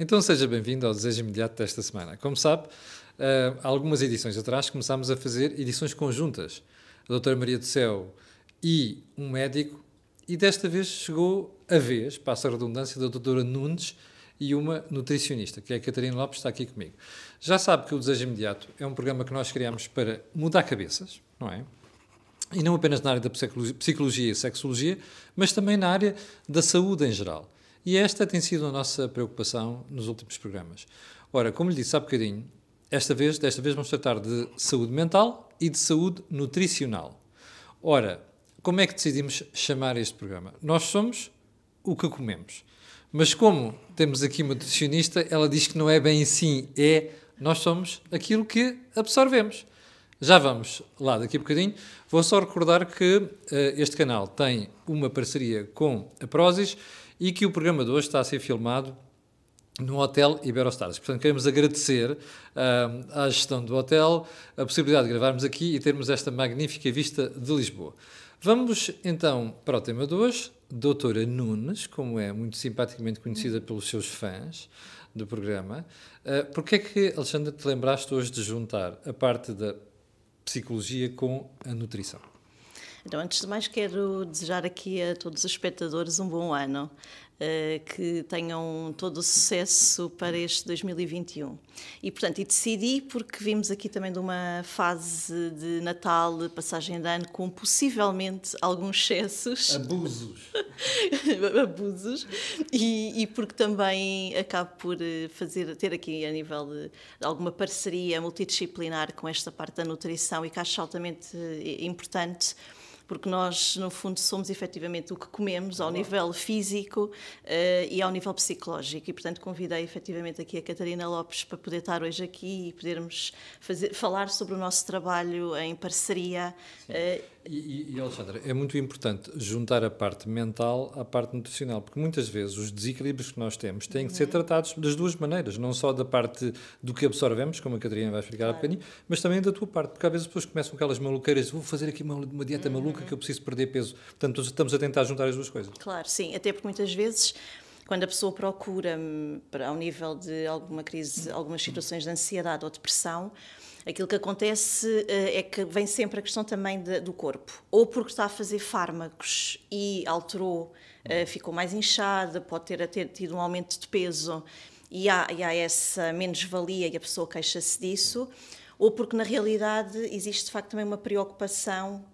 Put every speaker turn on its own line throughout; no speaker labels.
Então seja bem-vindo ao Desejo Imediato desta semana. Como sabe, há algumas edições atrás começámos a fazer edições conjuntas. A doutora Maria do Céu e um médico, e desta vez chegou a vez, passa a redundância, da doutora Nunes e uma nutricionista, que é a Catarina Lopes, está aqui comigo. Já sabe que o Desejo Imediato é um programa que nós criamos para mudar cabeças, não é? E não apenas na área da psicologia e sexologia, mas também na área da saúde em geral. E esta tem sido a nossa preocupação nos últimos programas. Ora, como lhe disse há bocadinho, esta vez, desta vez vamos tratar de saúde mental e de saúde nutricional. Ora, como é que decidimos chamar este programa? Nós somos o que comemos. Mas como temos aqui uma nutricionista, ela diz que não é bem assim, é nós somos aquilo que absorvemos. Já vamos lá daqui a bocadinho. Vou só recordar que uh, este canal tem uma parceria com a Prozis e que o programa de hoje está a ser filmado no Hotel Iberostars. Portanto, queremos agradecer uh, à gestão do hotel a possibilidade de gravarmos aqui e termos esta magnífica vista de Lisboa. Vamos então para o tema de hoje. Doutora Nunes, como é muito simpaticamente conhecida pelos seus fãs do programa, uh, porquê é que, Alexandra, te lembraste hoje de juntar a parte da psicologia com a nutrição?
Então, antes de mais, quero desejar aqui a todos os espectadores um bom ano. Uh, que tenham todo o sucesso para este 2021. E, portanto, e decidi porque vimos aqui também de uma fase de Natal, de passagem de ano, com possivelmente alguns excessos.
Abusos.
Abusos. E, e, porque também acabo por eh, fazer, ter aqui a nível de, de alguma parceria multidisciplinar com esta parte da nutrição e que acho altamente eh, importante porque nós, no fundo, somos efetivamente o que comemos ao nível físico uh, e ao nível psicológico. E, portanto, convidei efetivamente aqui a Catarina Lopes para poder estar hoje aqui e podermos fazer, falar sobre o nosso trabalho em parceria.
Uh, e, e, Alexandra, é muito importante juntar a parte mental à parte nutricional, porque muitas vezes os desequilíbrios que nós temos têm que ser uhum. tratados das duas maneiras, não só da parte do que absorvemos, como a Catarina vai explicar claro. há bocadinho, mas também da tua parte, porque às vezes depois começam aquelas maluqueiras, vou fazer aqui uma, uma dieta uhum. maluca que eu preciso perder peso. Portanto, estamos a tentar juntar as duas coisas.
Claro, sim, até porque muitas vezes quando a pessoa procura ao nível de alguma crise, algumas situações de ansiedade ou depressão, Aquilo que acontece eh, é que vem sempre a questão também de, do corpo, ou porque está a fazer fármacos e alterou, eh, ficou mais inchada, pode ter, ter tido um aumento de peso e há, e há essa menos-valia e a pessoa queixa-se disso, ou porque na realidade existe de facto também uma preocupação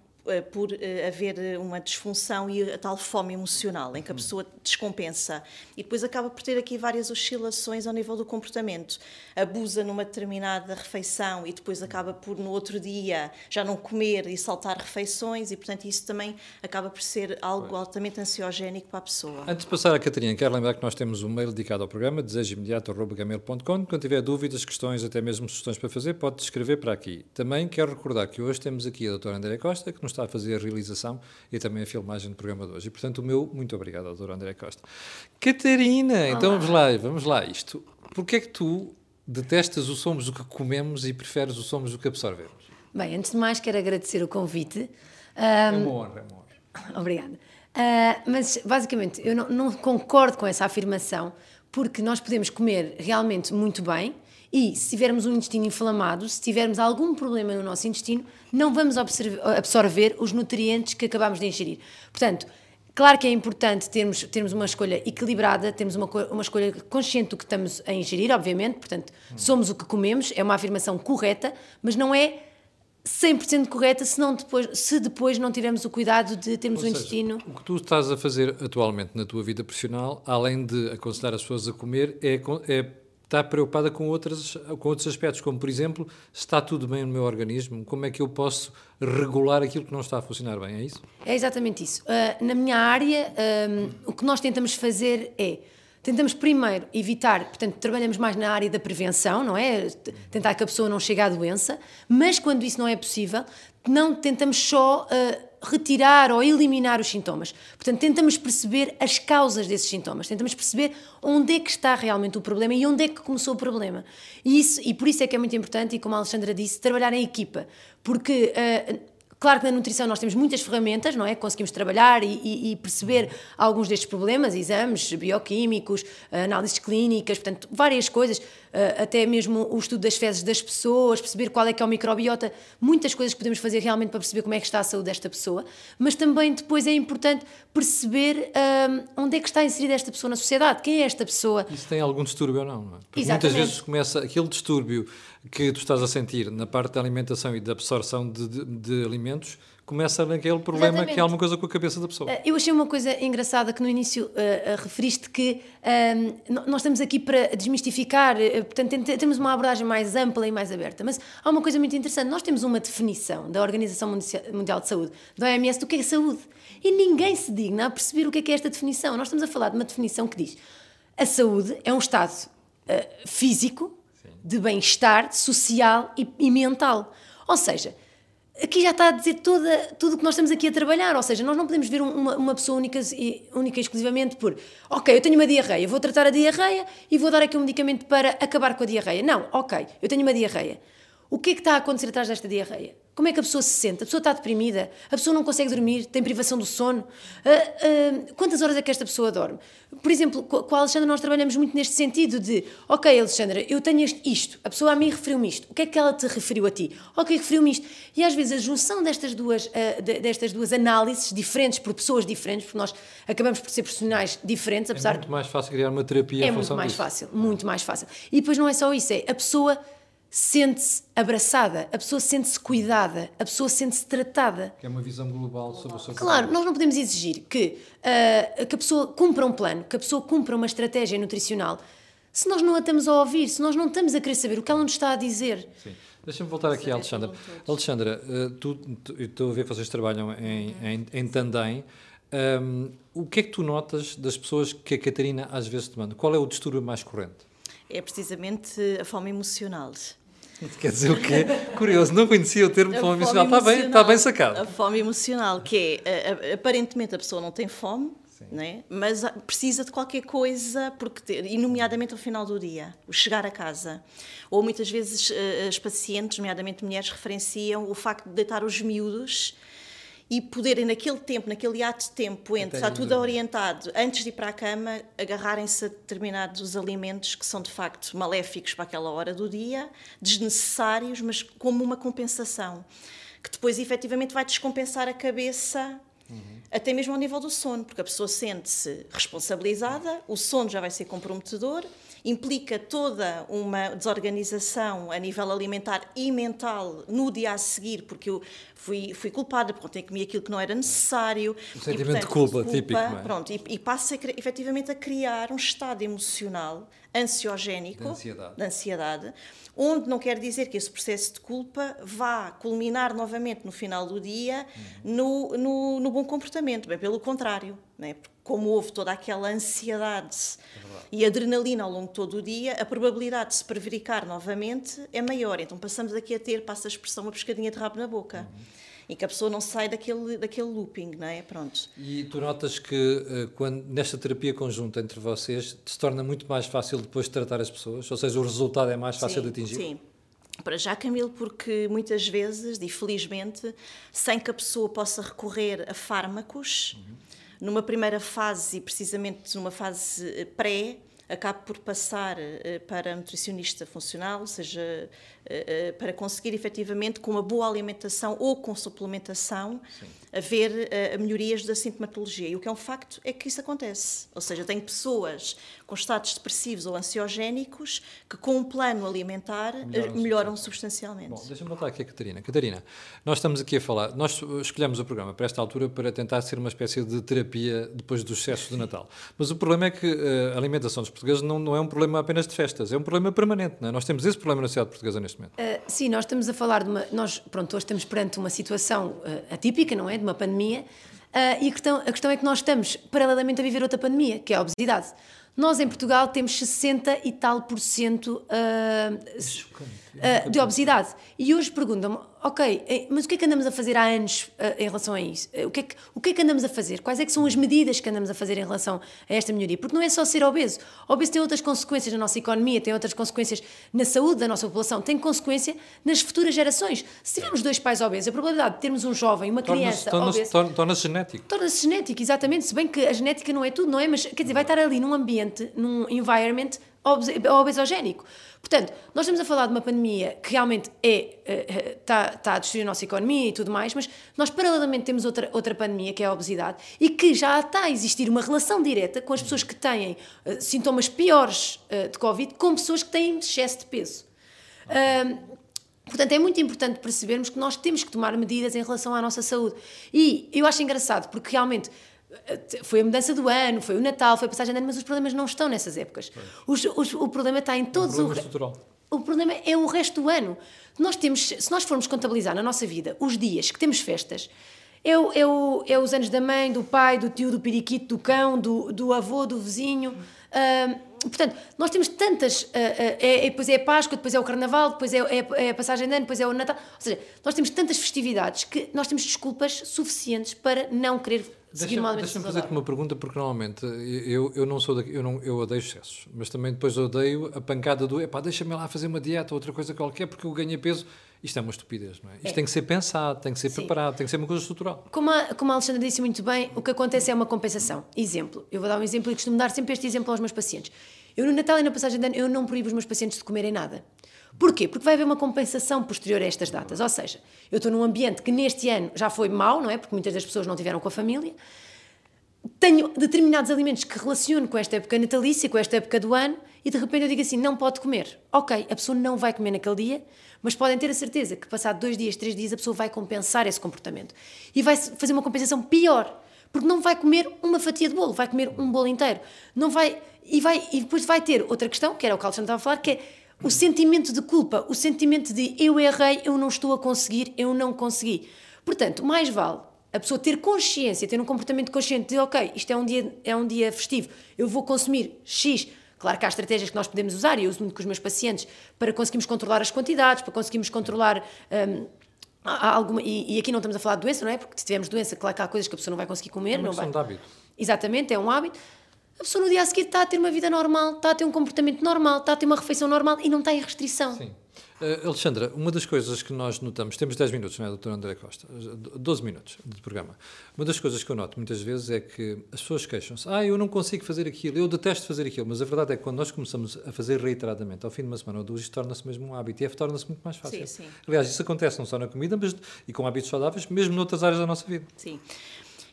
por eh, haver eh, uma disfunção e a tal fome emocional, em que a pessoa descompensa. E depois acaba por ter aqui várias oscilações ao nível do comportamento. Abusa numa determinada refeição e depois acaba por, no outro dia, já não comer e saltar refeições, e portanto isso também acaba por ser algo altamente ansiogénico para a pessoa.
Antes de passar à Catarina, quero lembrar que nós temos um mail dedicado ao programa, desejoimediato.com. Quando tiver dúvidas, questões, até mesmo sugestões para fazer, pode escrever para aqui. Também quero recordar que hoje temos aqui a doutora André Costa, que nos está a fazer a realização e também a filmagem do programa de hoje. E, portanto, o meu muito obrigado ao Dr. André Costa. Catarina, Olá. então vamos lá, vamos lá isto. Porquê é que tu detestas o somos o que comemos e preferes o somos o que absorvemos?
Bem, antes de mais quero agradecer o convite.
Um, é uma honra, é uma
honra. Obrigada. Uh, mas, basicamente, eu não, não concordo com essa afirmação, porque nós podemos comer realmente muito bem, e se tivermos um intestino inflamado, se tivermos algum problema no nosso intestino, não vamos absorver os nutrientes que acabamos de ingerir. Portanto, Claro que é importante termos, termos uma escolha equilibrada, termos uma, uma escolha consciente do que estamos a ingerir, obviamente, portanto, somos o que comemos, é uma afirmação correta, mas não é 100% correta se, não depois, se depois não tivermos o cuidado de termos Ou um seja, intestino.
O que tu estás a fazer atualmente na tua vida profissional, além de aconselhar as pessoas a comer, é, é está preocupada com, outras, com outros aspectos, como por exemplo, está tudo bem no meu organismo? Como é que eu posso regular aquilo que não está a funcionar bem? É isso?
É exatamente isso. Uh, na minha área, um, o que nós tentamos fazer é tentamos primeiro evitar, portanto, trabalhamos mais na área da prevenção, não é? Tentar que a pessoa não chegue à doença, mas quando isso não é possível, não tentamos só uh, retirar ou eliminar os sintomas. Portanto, tentamos perceber as causas desses sintomas, tentamos perceber onde é que está realmente o problema e onde é que começou o problema. E, isso, e por isso é que é muito importante, e como a Alexandra disse, trabalhar em equipa, porque. Uh, Claro que na nutrição nós temos muitas ferramentas, não é? Conseguimos trabalhar e, e, e perceber alguns destes problemas, exames bioquímicos, análises clínicas, portanto, várias coisas, até mesmo o estudo das fezes das pessoas, perceber qual é que é o microbiota, muitas coisas que podemos fazer realmente para perceber como é que está a saúde desta pessoa, mas também depois é importante perceber um, onde é que está inserida esta pessoa na sociedade, quem é esta pessoa.
Isso tem algum distúrbio ou não, não é? Porque muitas vezes começa aquele distúrbio que tu estás a sentir na parte da alimentação e da absorção de, de, de alimentos começa naquele problema Exatamente. que é alguma coisa com a cabeça da pessoa.
Eh, eu achei uma coisa engraçada que no início uh, referiste que uh, nós estamos aqui para desmistificar, uh, portanto temos uma abordagem mais ampla e mais aberta, mas há uma coisa muito interessante, nós temos uma definição da Organização Mundial de Saúde, da OMS, do que é saúde, e ninguém se digna a perceber o que é, que é esta definição. Nós estamos a falar de uma definição que diz a saúde é um estado físico, Sim. de bem-estar social e, e mental. Ou seja, aqui já está a dizer toda, tudo o que nós estamos aqui a trabalhar, ou seja, nós não podemos ver uma, uma pessoa única, única e exclusivamente por, ok, eu tenho uma diarreia, vou tratar a diarreia e vou dar aqui um medicamento para acabar com a diarreia. Não, ok, eu tenho uma diarreia. O que é que está a acontecer atrás desta diarreia? Como é que a pessoa se sente? A pessoa está deprimida? A pessoa não consegue dormir? Tem privação do sono? Uh, uh, quantas horas é que esta pessoa dorme? Por exemplo, com a Alexandra nós trabalhamos muito neste sentido de ok, Alexandra, eu tenho isto, a pessoa a mim referiu-me isto, o que é que ela te referiu a ti? Ok, referiu-me isto. E às vezes a junção destas duas, uh, destas duas análises diferentes por pessoas diferentes, porque nós acabamos por ser profissionais diferentes,
apesar... É muito mais fácil criar uma terapia
É muito mais disso. fácil, muito mais fácil. E depois não é só isso, é a pessoa sente-se abraçada, a pessoa sente-se cuidada, a pessoa sente-se tratada.
Que é uma visão global sobre o seu
Claro, nós não podemos exigir que, uh, que a pessoa cumpra um plano, que a pessoa cumpra uma estratégia nutricional, se nós não a estamos a ouvir, se nós não estamos a querer saber o que ela nos está a dizer.
Sim. Deixa-me voltar aqui, Alexandra. Alexandra, uh, tu, tu, estou a ver que vocês trabalham em, em, em Tandem. Um, o que é que tu notas das pessoas que a Catarina às vezes demanda? Qual é o distúrbio mais corrente?
É precisamente a fome emocional.
Quer dizer o quê? Curioso, não conhecia o termo fome, emocional. Está bem, está bem sacado.
A fome emocional, que é, aparentemente a pessoa não tem fome, né? mas precisa de qualquer coisa, porque, e nomeadamente ao final do dia, o chegar a casa. Ou muitas vezes eh, as pacientes, nomeadamente mulheres, referenciam o facto de deitar os miúdos e poderem, naquele tempo, naquele ato de tempo entre, está tudo orientado, antes de ir para a cama, agarrarem-se a determinados alimentos que são de facto maléficos para aquela hora do dia, desnecessários, mas como uma compensação, que depois efetivamente vai descompensar a cabeça. Uhum. Até mesmo ao nível do sono, porque a pessoa sente-se responsabilizada, o sono já vai ser comprometedor, implica toda uma desorganização a nível alimentar e mental no dia a seguir, porque eu fui, fui culpada, porque ontem comi aquilo que não era necessário.
O sentimento e, de culpa, culpa típico. É?
Pronto, e, e passa efetivamente a criar um estado emocional ansiogénico, de
ansiedade.
de ansiedade, onde não quer dizer que esse processo de culpa vá culminar novamente no final do dia uhum. no, no, no, bom comportamento, bem pelo contrário, né? como houve toda aquela ansiedade é e adrenalina ao longo de todo o dia, a probabilidade de se prevaricar novamente é maior. Então passamos aqui a ter, passa a expressão, uma pescadinha de rabo na boca. Uhum e que a pessoa não sai daquele, daquele looping, não é? Pronto.
E tu notas que eh, quando, nesta terapia conjunta entre vocês se torna muito mais fácil depois de tratar as pessoas? Ou seja, o resultado é mais fácil
sim,
de atingir?
Sim. Para já, Camilo, porque muitas vezes, e felizmente, sem que a pessoa possa recorrer a fármacos, uhum. numa primeira fase, precisamente numa fase eh, pré, acaba por passar uh, para nutricionista funcional, ou seja, para conseguir efetivamente com uma boa alimentação ou com suplementação Sim. haver melhorias da sintomatologia. E o que é um facto é que isso acontece. Ou seja, tem pessoas com estados depressivos ou ansiogénicos que com um plano alimentar melhoram, melhoram substancialmente.
Bom, deixa-me voltar aqui a Catarina. Catarina, nós estamos aqui a falar, nós escolhemos o programa para esta altura para tentar ser uma espécie de terapia depois dos excessos do Natal. Mas o problema é que a alimentação dos portugueses não, não é um problema apenas de festas, é um problema permanente. Não é? Nós temos esse problema na sociedade portuguesa neste momento. Uh,
sim, nós estamos a falar de uma. Nós, pronto, hoje estamos perante uma situação uh, atípica, não é? De uma pandemia. Uh, e a questão, a questão é que nós estamos, paralelamente, a viver outra pandemia, que é a obesidade. Nós em Portugal temos 60 e tal por cento uh, uh, de obesidade. E hoje perguntam-me, ok, eh, mas o que é que andamos a fazer há anos uh, em relação a isso? o, que é que, o que é que andamos a fazer? Quais é que são as medidas que andamos a fazer em relação a esta melhoria? Porque não é só ser obeso. Obeso tem outras consequências na nossa economia, tem outras consequências na saúde da nossa população, tem consequência nas futuras gerações. Se tivermos dois pais obesos, a probabilidade de termos um jovem, uma criança
torna-se torna torna genético.
Torna-se genético, exatamente. Se bem que a genética não é tudo, não é? Mas, quer dizer, vai estar ali num ambiente ambiente, num environment obesogénico. Portanto, nós estamos a falar de uma pandemia que realmente é, está, eh, está a destruir a nossa economia e tudo mais, mas nós paralelamente temos outra, outra pandemia que é a obesidade e que já está a existir uma relação direta com as pessoas que têm uh, sintomas piores de Covid com pessoas que têm excesso de peso. Portanto, é muito importante percebermos que nós temos que tomar medidas em relação à nossa saúde. E eu acho engraçado, porque realmente foi a mudança do ano, foi o Natal, foi a passagem de ano, mas os problemas não estão nessas épocas. Os, os, o problema está em todos
o. Problema
o, o problema é o resto do ano. Nós temos, se nós formos contabilizar na nossa vida os dias que temos festas, é, o, é, o, é os anos da mãe, do pai, do tio, do periquito, do cão, do, do avô, do vizinho. Portanto, nós temos tantas. Uh, uh, é, depois é a Páscoa, depois é o Carnaval, depois é, é, é, a passagem de ano, depois é o Natal. Ou seja, nós temos tantas festividades que nós temos desculpas suficientes para não querer
Deixa-me deixa fazer-te uma pergunta, porque normalmente eu, eu não sou daqui, eu, não, eu odeio excessos, mas também depois odeio a pancada do epá, deixa-me lá fazer uma dieta ou outra coisa qualquer porque eu ganhei peso. Isto é uma estupidez, não é? Isto é. tem que ser pensado, tem que ser Sim. preparado, tem que ser uma coisa estrutural.
Como a, como a Alexandra disse muito bem, o que acontece é uma compensação. Exemplo, eu vou dar um exemplo e costumo dar sempre este exemplo aos meus pacientes. Eu no Natal e na passagem de ano, eu não proíbo os meus pacientes de comerem nada. Porquê? Porque vai haver uma compensação posterior a estas datas. Ou seja, eu estou num ambiente que neste ano já foi mau, não é? Porque muitas das pessoas não tiveram com a família tenho determinados alimentos que relaciono com esta época natalícia, com esta época do ano, e de repente eu digo assim: não pode comer. Ok, a pessoa não vai comer naquele dia, mas podem ter a certeza que, passado dois dias, três dias, a pessoa vai compensar esse comportamento. E vai fazer uma compensação pior, porque não vai comer uma fatia de bolo, vai comer um bolo inteiro. Não vai. E, vai, e depois vai ter outra questão, que era o que a Alexandre estava a falar, que é o sentimento de culpa, o sentimento de eu errei, eu não estou a conseguir, eu não consegui. Portanto, mais vale a pessoa ter consciência, ter um comportamento consciente de, ok, isto é um dia, é um dia festivo, eu vou consumir X. Claro que há estratégias que nós podemos usar, e eu uso muito com os meus pacientes, para conseguirmos controlar as quantidades, para conseguirmos controlar. Um, alguma, e, e, aqui não estamos a falar de doença, não é? Porque se tivermos doença, claro que há coisas que a pessoa não vai conseguir comer. É
uma
não vai.
de hábito.
Exatamente, é um hábito. A pessoa no dia a seguir está a ter uma vida normal, está a ter um comportamento normal, está a ter uma refeição normal e não está em restrição.
Sim. Uh, Alexandra, uma das coisas que nós notamos, temos 10 minutos, não é, doutor André Costa? 12 minutos de programa. Uma das coisas que eu noto muitas vezes é que as pessoas queixam-se, ah, eu não consigo fazer aquilo, eu detesto fazer aquilo, mas a verdade é que quando nós começamos a fazer reiteradamente, ao fim de uma semana ou duas, isto torna-se mesmo um hábito e é, torna-se muito mais fácil. Sim, sim. Aliás, isso acontece não só na comida, mas e com hábitos saudáveis, mesmo noutras áreas da nossa vida.
Sim.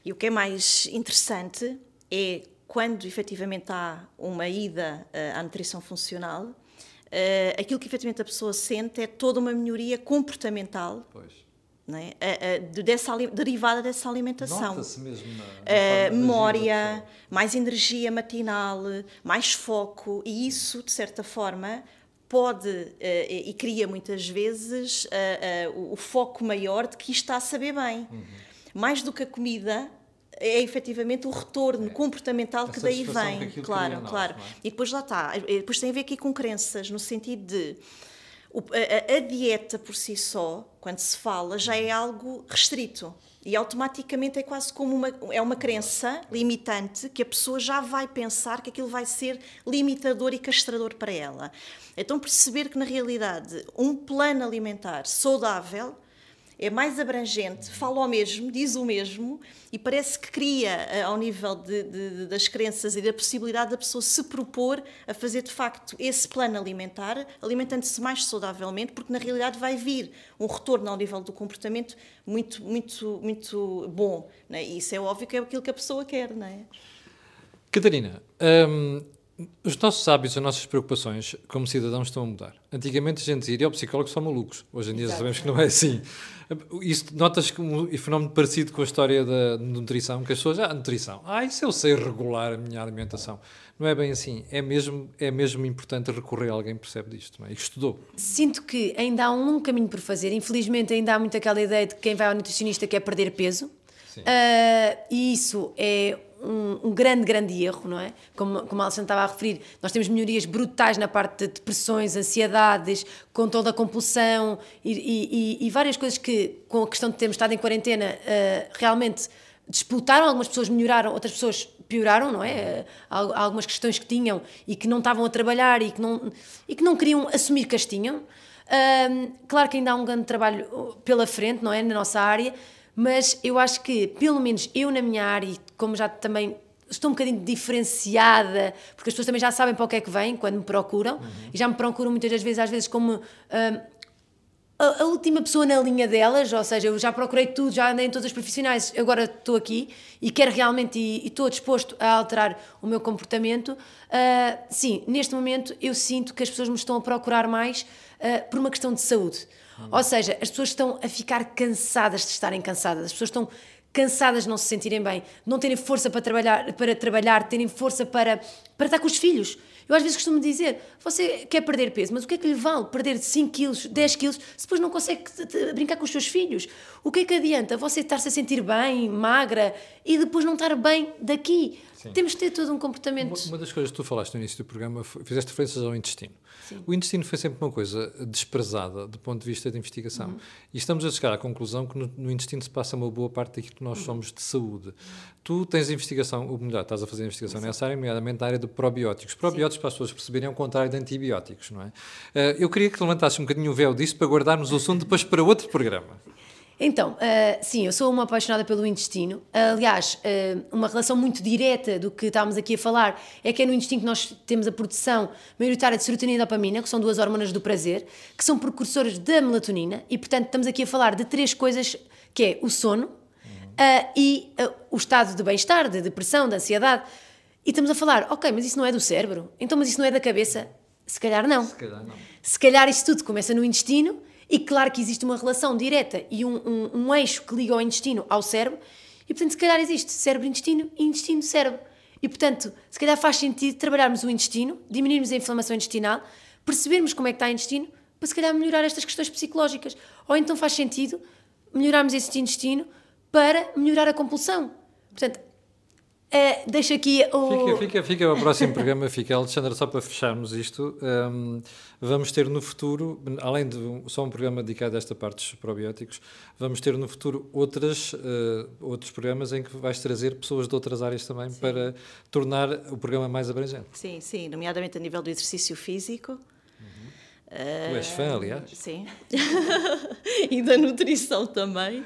E o que é mais interessante é quando efetivamente há uma ida uh, à nutrição funcional, Uh, aquilo que efetivamente a pessoa sente é toda uma melhoria comportamental.
Pois.
É? Uh, uh, dessa, derivada dessa alimentação.
Mesmo na,
na memória, mais energia matinal, mais foco, e isso, de certa forma, pode e cria muitas vezes o, o, foco maior de que está a saber bem. Uhum. Mais do que a comida, é efetivamente o retorno é. comportamental que daí vem. Que claro, claro. Nós, é? E depois lá está. Depois tem a ver aqui com crenças, no sentido de a, a, dieta por si só, quando se fala, já é algo restrito. E automaticamente é quase como uma, é uma crença limitante que a pessoa já vai pensar que aquilo vai ser limitador e castrador para ela. Então perceber que na realidade um plano alimentar saudável é mais abrangente, fala o mesmo, diz o mesmo e parece que cria, eh, ao nível de, de, das crenças e da possibilidade da pessoa se propor a fazer de facto esse plano alimentar, alimentando-se mais saudavelmente, porque na realidade vai vir um retorno ao nível do comportamento muito, muito, muito bom. É? E isso é óbvio que é aquilo que a pessoa quer, não é?
Catarina, hum, os nossos hábitos, as nossas preocupações como cidadãos estão a mudar. Antigamente a gente dizia, os psicólogos são malucos. Hoje em dia Exato. sabemos que não é assim. Isso notas um fenómeno parecido com a história da nutrição, que as pessoas, ah, nutrição, ah, isso eu sei regular a minha alimentação. Não é bem assim. É mesmo, é mesmo importante recorrer a alguém que percebe disto, não é? E que estudou.
Sinto que ainda há um longo caminho por fazer. Infelizmente ainda há muito aquela ideia de que quem vai ao nutricionista quer perder peso. Uh, e isso é um, um, grande, grande erro, não é? Como, como a estava a referir, nós temos melhorias brutais na parte de depressões, ansiedades, controle da compulsão e, e, e, várias coisas que, com a questão de termos estado em quarentena, uh, realmente disputaram. Algumas pessoas melhoraram, outras pessoas pioraram, não é? Uh, algumas questões que tinham e que não estavam a trabalhar e que não, e que não queriam assumir que as tinham. Uh, claro que ainda há um grande trabalho pela frente, não é? Na nossa área mas eu acho que, pelo menos eu na minha área, como já também estou um bocadinho diferenciada, porque as pessoas também já sabem para o que é que vêm quando me procuram, uhum. e já me procuram muitas das vezes, às vezes como uh, a, a, última pessoa na linha delas, ou seja, eu já procurei tudo, já andei em todas as profissionais, agora estou aqui e quero realmente, e, e estou disposto a alterar o meu comportamento. Uh, sim, neste momento eu sinto que as pessoas me estão a procurar mais uh, por uma questão de saúde. Ou seja, as pessoas estão a ficar cansadas de estarem cansadas, as pessoas estão cansadas de não se sentirem bem, não terem força para trabalhar, para trabalhar terem força para, para estar com os filhos. Eu às vezes costumo dizer, você quer perder peso, mas o que é que lhe vale perder 5 quilos, 10 quilos, se depois não consegue brincar com os seus filhos? O que é que adianta você estar-se a sentir bem, magra, e depois não estar bem daqui? Sim. Temos de ter todo um comportamento.
Uma, uma, das coisas que tu falaste no início do programa, foi, fizeste referências ao intestino. Sim. O intestino foi sempre uma coisa desprezada do ponto de vista de investigação. Uhum. E estamos a chegar à conclusão que no, no, intestino se passa uma boa parte daquilo que nós uhum. somos de saúde. Tu tens investigação, ou melhor, estás a fazer investigação Sim. nessa área, nomeadamente na área de probióticos. Probióticos, para as pessoas perceberem, é o contrário de antibióticos, não é? Uh, eu queria que levantasses um bocadinho o véu disso para guardarmos o assunto depois para outro programa.
Então, uh, sim, eu sou uma apaixonada pelo intestino. Uh, aliás, uh, uma relação muito direta do que estávamos aqui a falar é que é no intestino que nós temos a produção maioritária de serotonina e dopamina, que são duas hormonas do prazer, que são precursoras da melatonina, e portanto estamos aqui a falar de três coisas, que é o sono e o estado de bem-estar, de depressão, de ansiedade. E estamos a falar, ok, mas isso não é do cérebro? Então, mas isso não é da cabeça? Se calhar não.
Se calhar não.
Se calhar isso tudo começa no intestino e claro que existe uma relação direta e um, um, um eixo que liga o intestino ao cérebro, e portanto, se calhar existe cérebro-intestino e intestino-cérebro. E portanto, se calhar faz sentido trabalharmos o intestino, diminuirmos a inflamação intestinal, percebermos como é que está o intestino, para se calhar melhorar estas questões psicológicas. Ou então faz sentido melhorarmos esse intestino para melhorar a compulsão. Portanto, é, deixa aqui
o. Fica, fica, fica o próximo programa, fica. Alexandra, só para fecharmos isto, um, vamos ter no futuro, além de só um programa dedicado a esta parte dos probióticos, vamos ter no futuro outras, uh, outros programas em que vais trazer pessoas de outras áreas também sim. para tornar o programa mais abrangente.
Sim, sim, nomeadamente a nível do exercício físico.
Tu és fã, aliás.
Sim. e da nutrição também. Uh,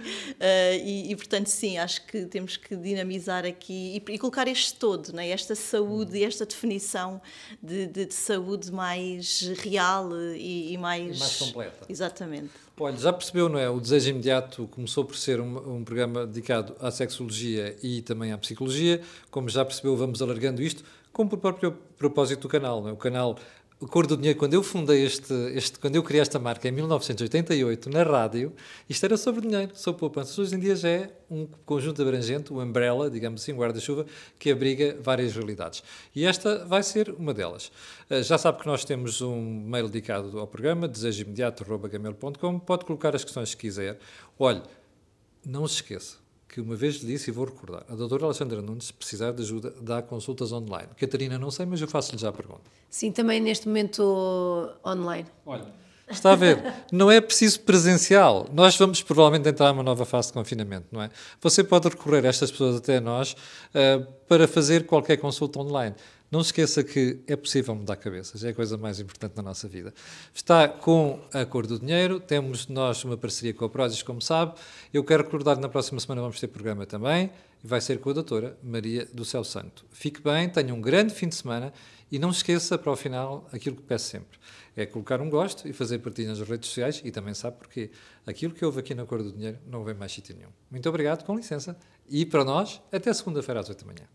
e, e, portanto, sim, acho que temos que dinamizar aqui e, e colocar este todo, né? esta saúde, esta definição de, de, de saúde mais real e, e mais...
E mais completa.
Exatamente.
Olha, já percebeu, não é? O Desejo Imediato começou por ser um, um, programa dedicado à sexologia e também à psicologia. Como já percebeu, vamos alargando isto, como por próprio propósito do canal, não é? O canal o Cor do Dinheiro, quando eu fundei este, este, quando eu criei esta marca em 1988, na rádio, isto era sobre dinheiro, sobre poupança. Hoje em dia já é um conjunto abrangente, um umbrella, digamos assim, um guarda-chuva, que abriga várias realidades. E esta vai ser uma delas. Uh, já sabe que nós temos um mail dedicado ao programa, desejoimediato.gmail.com, pode colocar as questões que quiser. Olhe, não se esqueça, que uma vez lhe disse e vou recordar. A doutora Alexandra Nunes, se precisar de ajuda, dá consultas online. Catarina, não sei, mas eu faço-lhe já a pergunta.
Sim, também neste momento online.
Olha, está a ver, não é preciso presencial. Nós vamos provavelmente entrar numa nova fase de confinamento, não é? Você pode recorrer a estas pessoas até nós uh, para fazer qualquer consulta online. Não se esqueça que é possível mudar cabeças, é a coisa mais importante na nossa vida. Está com a cor do dinheiro, temos nós uma parceria com a Prozis, como sabe. Eu quero recordar que na próxima semana vamos ter programa também, e vai ser com a doutora Maria do Céu Santo. Fique bem, tenha um grande fim de semana e não esqueça, para o final, aquilo que peço sempre. É colocar um gosto e fazer partilha nas redes sociais e também sabe porquê. Aquilo que houve aqui na Cor do Dinheiro não vem mais sítio nenhum. Muito obrigado, com licença. E para nós, até segunda-feira às 8 da manhã.